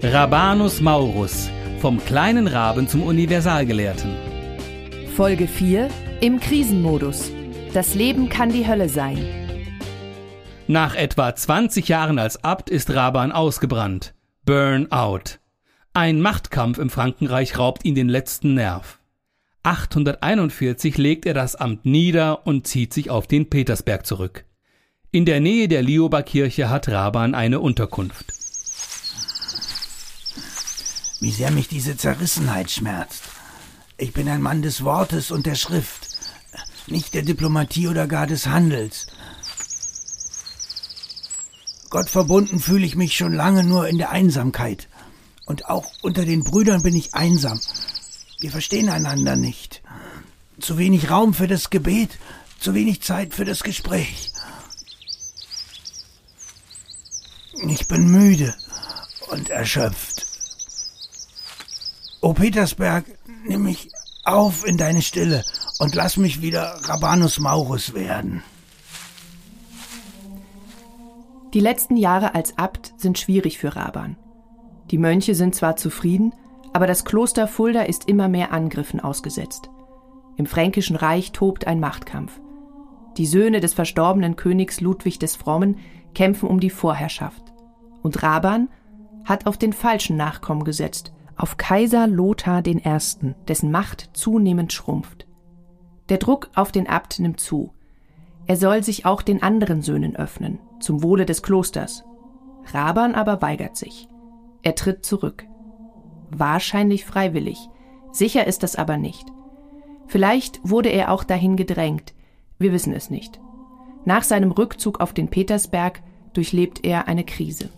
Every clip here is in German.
Rabanus Maurus, vom kleinen Raben zum Universalgelehrten. Folge 4 im Krisenmodus. Das Leben kann die Hölle sein. Nach etwa 20 Jahren als Abt ist Raban ausgebrannt. Burnout. Ein Machtkampf im Frankenreich raubt ihn den letzten Nerv. 841 legt er das Amt nieder und zieht sich auf den Petersberg zurück. In der Nähe der Lioba-Kirche hat Raban eine Unterkunft. Wie sehr mich diese Zerrissenheit schmerzt. Ich bin ein Mann des Wortes und der Schrift, nicht der Diplomatie oder gar des Handels. Gott verbunden fühle ich mich schon lange nur in der Einsamkeit. Und auch unter den Brüdern bin ich einsam. Wir verstehen einander nicht. Zu wenig Raum für das Gebet, zu wenig Zeit für das Gespräch. Ich bin müde und erschöpft. O Petersberg, nimm mich auf in deine Stille und lass mich wieder Rabanus Maurus werden. Die letzten Jahre als Abt sind schwierig für Raban. Die Mönche sind zwar zufrieden, aber das Kloster Fulda ist immer mehr Angriffen ausgesetzt. Im Fränkischen Reich tobt ein Machtkampf. Die Söhne des verstorbenen Königs Ludwig des Frommen kämpfen um die Vorherrschaft. Und Raban hat auf den falschen Nachkommen gesetzt auf Kaiser Lothar I., dessen Macht zunehmend schrumpft. Der Druck auf den Abt nimmt zu. Er soll sich auch den anderen Söhnen öffnen, zum Wohle des Klosters. Raban aber weigert sich. Er tritt zurück. Wahrscheinlich freiwillig. Sicher ist das aber nicht. Vielleicht wurde er auch dahin gedrängt. Wir wissen es nicht. Nach seinem Rückzug auf den Petersberg durchlebt er eine Krise.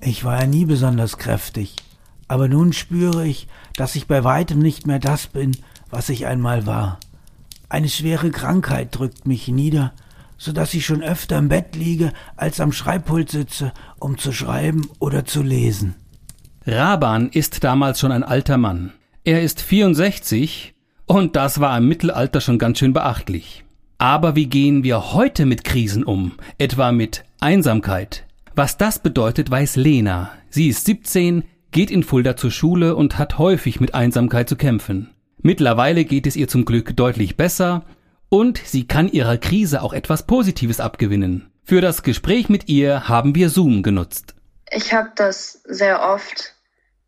Ich war ja nie besonders kräftig aber nun spüre ich, dass ich bei weitem nicht mehr das bin, was ich einmal war. Eine schwere Krankheit drückt mich nieder, so dass ich schon öfter im Bett liege, als am Schreibpult sitze, um zu schreiben oder zu lesen. Raban ist damals schon ein alter Mann. Er ist 64 und das war im Mittelalter schon ganz schön beachtlich. Aber wie gehen wir heute mit Krisen um, etwa mit Einsamkeit? Was das bedeutet, weiß Lena. Sie ist 17, geht in Fulda zur Schule und hat häufig mit Einsamkeit zu kämpfen. Mittlerweile geht es ihr zum Glück deutlich besser und sie kann ihrer Krise auch etwas Positives abgewinnen. Für das Gespräch mit ihr haben wir Zoom genutzt. Ich habe das sehr oft,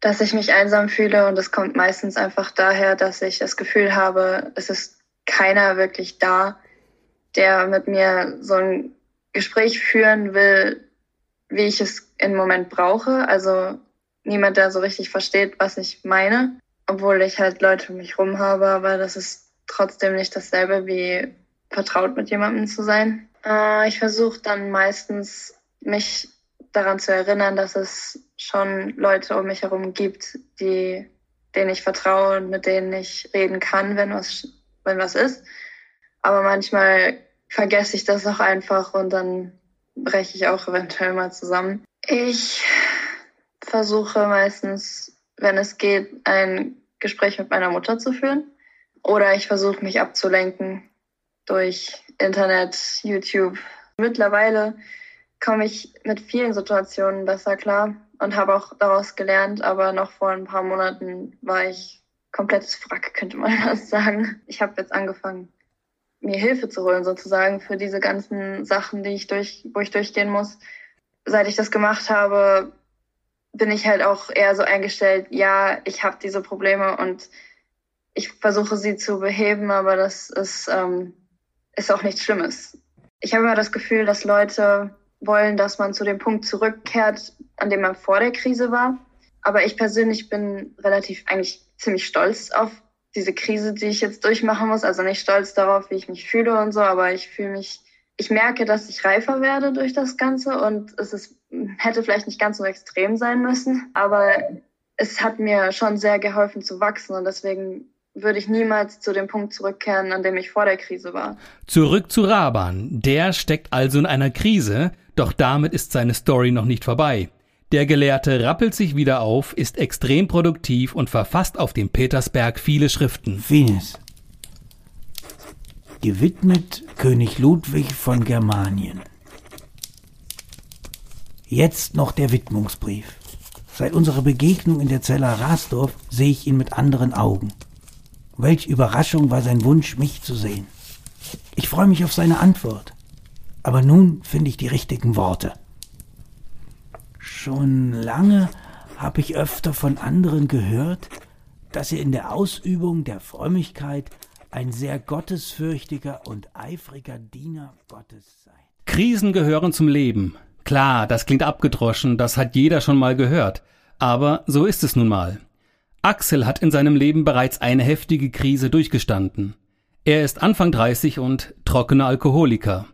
dass ich mich einsam fühle und es kommt meistens einfach daher, dass ich das Gefühl habe, es ist keiner wirklich da, der mit mir so ein Gespräch führen will, wie ich es im Moment brauche. Also niemand, der so richtig versteht, was ich meine, obwohl ich halt Leute um mich rum habe, aber das ist trotzdem nicht dasselbe wie vertraut mit jemandem zu sein. Äh, ich versuche dann meistens mich daran zu erinnern, dass es schon Leute um mich herum gibt, die, denen ich vertraue und mit denen ich reden kann, wenn was, wenn was ist. Aber manchmal vergesse ich das auch einfach und dann breche ich auch eventuell mal zusammen. Ich versuche meistens, wenn es geht, ein Gespräch mit meiner Mutter zu führen. Oder ich versuche mich abzulenken durch Internet, YouTube. Mittlerweile komme ich mit vielen Situationen besser klar und habe auch daraus gelernt, aber noch vor ein paar Monaten war ich komplettes Frack, könnte man das sagen. Ich habe jetzt angefangen, mir Hilfe zu holen sozusagen für diese ganzen Sachen, die ich durch, wo ich durchgehen muss. Seit ich das gemacht habe, bin ich halt auch eher so eingestellt, ja, ich habe diese Probleme und ich versuche sie zu beheben, aber das ist, ähm, ist auch nichts Schlimmes. Ich habe immer das Gefühl, dass Leute wollen, dass man zu dem Punkt zurückkehrt, an dem man vor der Krise war. Aber ich persönlich bin relativ eigentlich ziemlich stolz auf diese Krise, die ich jetzt durchmachen muss. Also nicht stolz darauf, wie ich mich fühle und so, aber ich fühle mich, ich merke, dass ich reifer werde durch das Ganze und es ist hätte vielleicht nicht ganz so extrem sein müssen, aber es hat mir schon sehr geholfen zu wachsen und deswegen würde ich niemals zu dem Punkt zurückkehren, an dem ich vor der Krise war. Zurück zu Raban. Der steckt also in einer Krise, doch damit ist seine Story noch nicht vorbei. Der Gelehrte rappelt sich wieder auf, ist extrem produktiv und verfasst auf dem Petersberg viele Schriften. Finis. Gewidmet König Ludwig von Germanien. Jetzt noch der Widmungsbrief. Seit unserer Begegnung in der Zeller Rasdorf sehe ich ihn mit anderen Augen. Welch Überraschung war sein Wunsch, mich zu sehen. Ich freue mich auf seine Antwort. Aber nun finde ich die richtigen Worte. Schon lange habe ich öfter von anderen gehört, dass ihr in der Ausübung der Frömmigkeit ein sehr gottesfürchtiger und eifriger Diener Gottes seid. Krisen gehören zum Leben. Klar, das klingt abgedroschen, das hat jeder schon mal gehört. Aber so ist es nun mal. Axel hat in seinem Leben bereits eine heftige Krise durchgestanden. Er ist Anfang 30 und trockener Alkoholiker.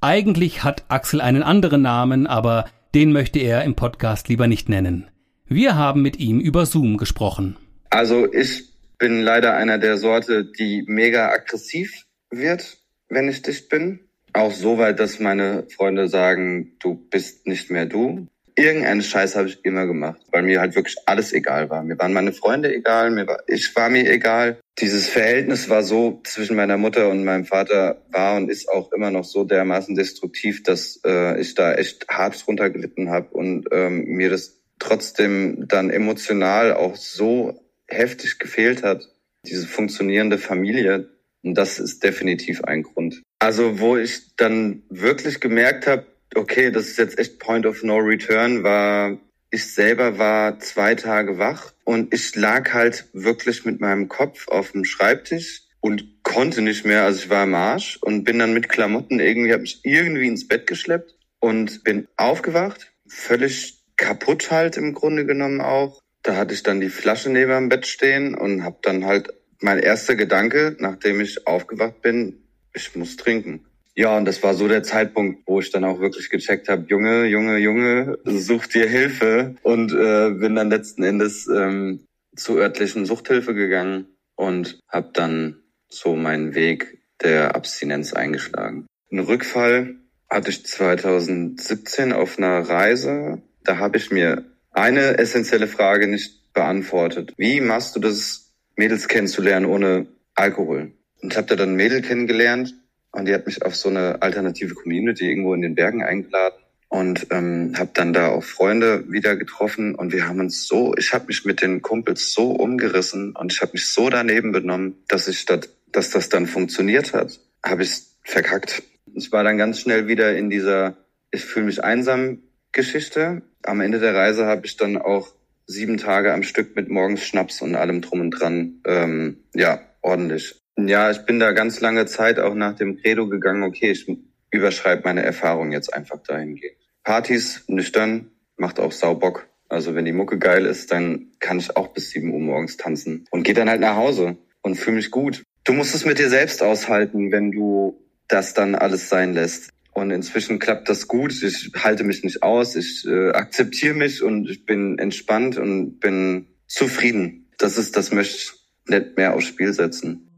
Eigentlich hat Axel einen anderen Namen, aber den möchte er im Podcast lieber nicht nennen. Wir haben mit ihm über Zoom gesprochen. Also ich bin leider einer der Sorte, die mega aggressiv wird, wenn ich dicht bin. Auch so weit, dass meine Freunde sagen, du bist nicht mehr du. Irgendeinen Scheiß habe ich immer gemacht, weil mir halt wirklich alles egal war. Mir waren meine Freunde egal, mir war, ich war mir egal. Dieses Verhältnis war so zwischen meiner Mutter und meinem Vater war und ist auch immer noch so dermaßen destruktiv, dass äh, ich da echt hart drunter gelitten habe und ähm, mir das trotzdem dann emotional auch so heftig gefehlt hat, diese funktionierende Familie. Und das ist definitiv ein Grund. Also wo ich dann wirklich gemerkt habe, okay, das ist jetzt echt Point of No Return, war ich selber war zwei Tage wach und ich lag halt wirklich mit meinem Kopf auf dem Schreibtisch und konnte nicht mehr. Also ich war im Arsch und bin dann mit Klamotten irgendwie, habe mich irgendwie ins Bett geschleppt und bin aufgewacht, völlig kaputt halt im Grunde genommen auch. Da hatte ich dann die Flasche neben dem Bett stehen und habe dann halt mein erster Gedanke, nachdem ich aufgewacht bin, ich muss trinken. Ja, und das war so der Zeitpunkt, wo ich dann auch wirklich gecheckt habe, Junge, Junge, Junge, such dir Hilfe und äh, bin dann letzten Endes ähm, zur örtlichen Suchthilfe gegangen und habe dann so meinen Weg der Abstinenz eingeschlagen. Ein Rückfall hatte ich 2017 auf einer Reise. Da habe ich mir eine essentielle Frage nicht beantwortet. Wie machst du das, Mädels kennenzulernen ohne Alkohol? Und ich habe da dann ein Mädel kennengelernt und die hat mich auf so eine alternative Community irgendwo in den Bergen eingeladen und ähm, habe dann da auch Freunde wieder getroffen und wir haben uns so, ich habe mich mit den Kumpels so umgerissen und ich habe mich so daneben benommen, dass ich statt, dass das dann funktioniert hat, habe ich verkackt. Ich war dann ganz schnell wieder in dieser, ich fühle mich einsam Geschichte. Am Ende der Reise habe ich dann auch sieben Tage am Stück mit morgens Schnaps und allem drum und dran. Ähm, ja, ordentlich. Ja, ich bin da ganz lange Zeit auch nach dem Credo gegangen, okay, ich überschreibe meine Erfahrung jetzt einfach dahingehend. Partys, nüchtern, macht auch Saubock. Also wenn die Mucke geil ist, dann kann ich auch bis sieben Uhr morgens tanzen und gehe dann halt nach Hause und fühle mich gut. Du musst es mit dir selbst aushalten, wenn du das dann alles sein lässt. Und inzwischen klappt das gut. Ich halte mich nicht aus. Ich äh, akzeptiere mich und ich bin entspannt und bin zufrieden. Das ist, das möchte ich nicht mehr aufs Spiel setzen.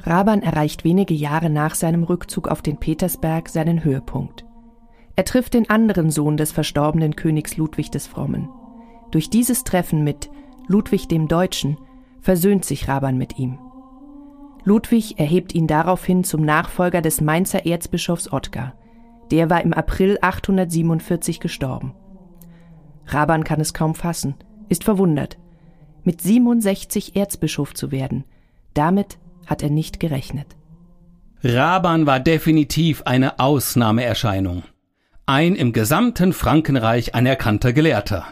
Raban erreicht wenige Jahre nach seinem Rückzug auf den Petersberg seinen Höhepunkt. Er trifft den anderen Sohn des verstorbenen Königs Ludwig des Frommen. Durch dieses Treffen mit Ludwig dem Deutschen versöhnt sich Raban mit ihm. Ludwig erhebt ihn daraufhin zum Nachfolger des Mainzer Erzbischofs Ottgar. Der war im April 847 gestorben. Raban kann es kaum fassen, ist verwundert. Mit 67 Erzbischof zu werden, damit hat er nicht gerechnet. Raban war definitiv eine Ausnahmeerscheinung. Ein im gesamten Frankenreich anerkannter Gelehrter.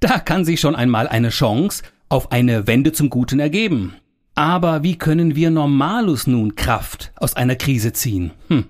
Da kann sich schon einmal eine Chance auf eine Wende zum Guten ergeben. Aber wie können wir Normalus nun Kraft aus einer Krise ziehen? Hm.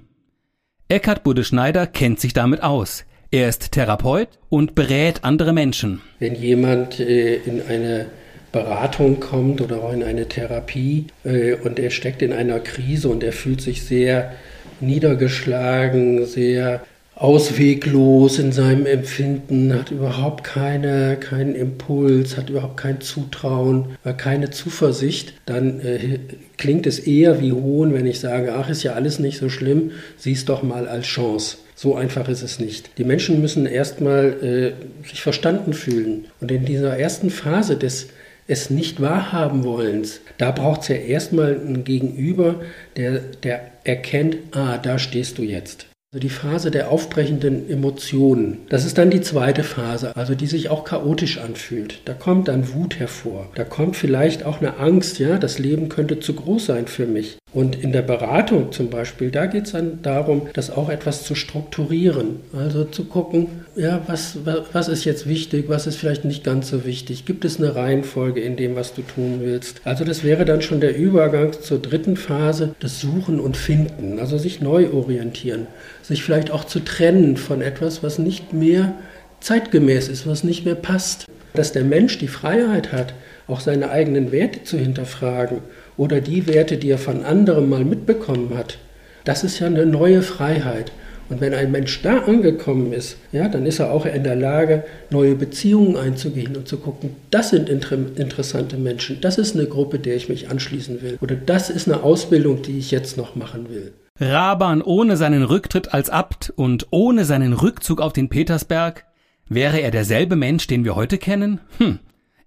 Eckhard Budde-Schneider kennt sich damit aus. Er ist Therapeut und berät andere Menschen. Wenn jemand äh, in eine Beratung kommt oder auch in eine Therapie äh, und er steckt in einer Krise und er fühlt sich sehr niedergeschlagen, sehr ausweglos in seinem Empfinden, hat überhaupt keine, keinen Impuls, hat überhaupt kein Zutrauen, keine Zuversicht, dann äh, klingt es eher wie Hohn, wenn ich sage, ach, ist ja alles nicht so schlimm, sieh es doch mal als Chance. So einfach ist es nicht. Die Menschen müssen erstmal äh, sich verstanden fühlen. Und in dieser ersten Phase des es nicht wahrhaben wollens, da braucht es ja erstmal einen Gegenüber, der, der erkennt, ah, da stehst du jetzt. Also die Phase der aufbrechenden Emotionen. Das ist dann die zweite Phase, also die sich auch chaotisch anfühlt. Da kommt dann Wut hervor. Da kommt vielleicht auch eine Angst, ja, das Leben könnte zu groß sein für mich. Und in der Beratung zum Beispiel, da geht es dann darum, das auch etwas zu strukturieren. Also zu gucken, ja, was, was ist jetzt wichtig, was ist vielleicht nicht ganz so wichtig. Gibt es eine Reihenfolge in dem, was du tun willst? Also das wäre dann schon der Übergang zur dritten Phase, das Suchen und Finden, also sich neu orientieren sich vielleicht auch zu trennen von etwas, was nicht mehr zeitgemäß ist, was nicht mehr passt. Dass der Mensch die Freiheit hat, auch seine eigenen Werte zu hinterfragen oder die Werte, die er von anderen mal mitbekommen hat, das ist ja eine neue Freiheit. Und wenn ein Mensch da angekommen ist, ja, dann ist er auch in der Lage, neue Beziehungen einzugehen und zu gucken, das sind inter interessante Menschen, das ist eine Gruppe, der ich mich anschließen will. Oder das ist eine Ausbildung, die ich jetzt noch machen will. Raban ohne seinen Rücktritt als Abt und ohne seinen Rückzug auf den Petersberg? Wäre er derselbe Mensch, den wir heute kennen? Hm,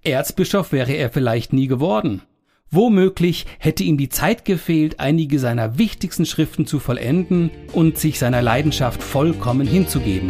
Erzbischof wäre er vielleicht nie geworden. Womöglich hätte ihm die Zeit gefehlt, einige seiner wichtigsten Schriften zu vollenden und sich seiner Leidenschaft vollkommen hinzugeben.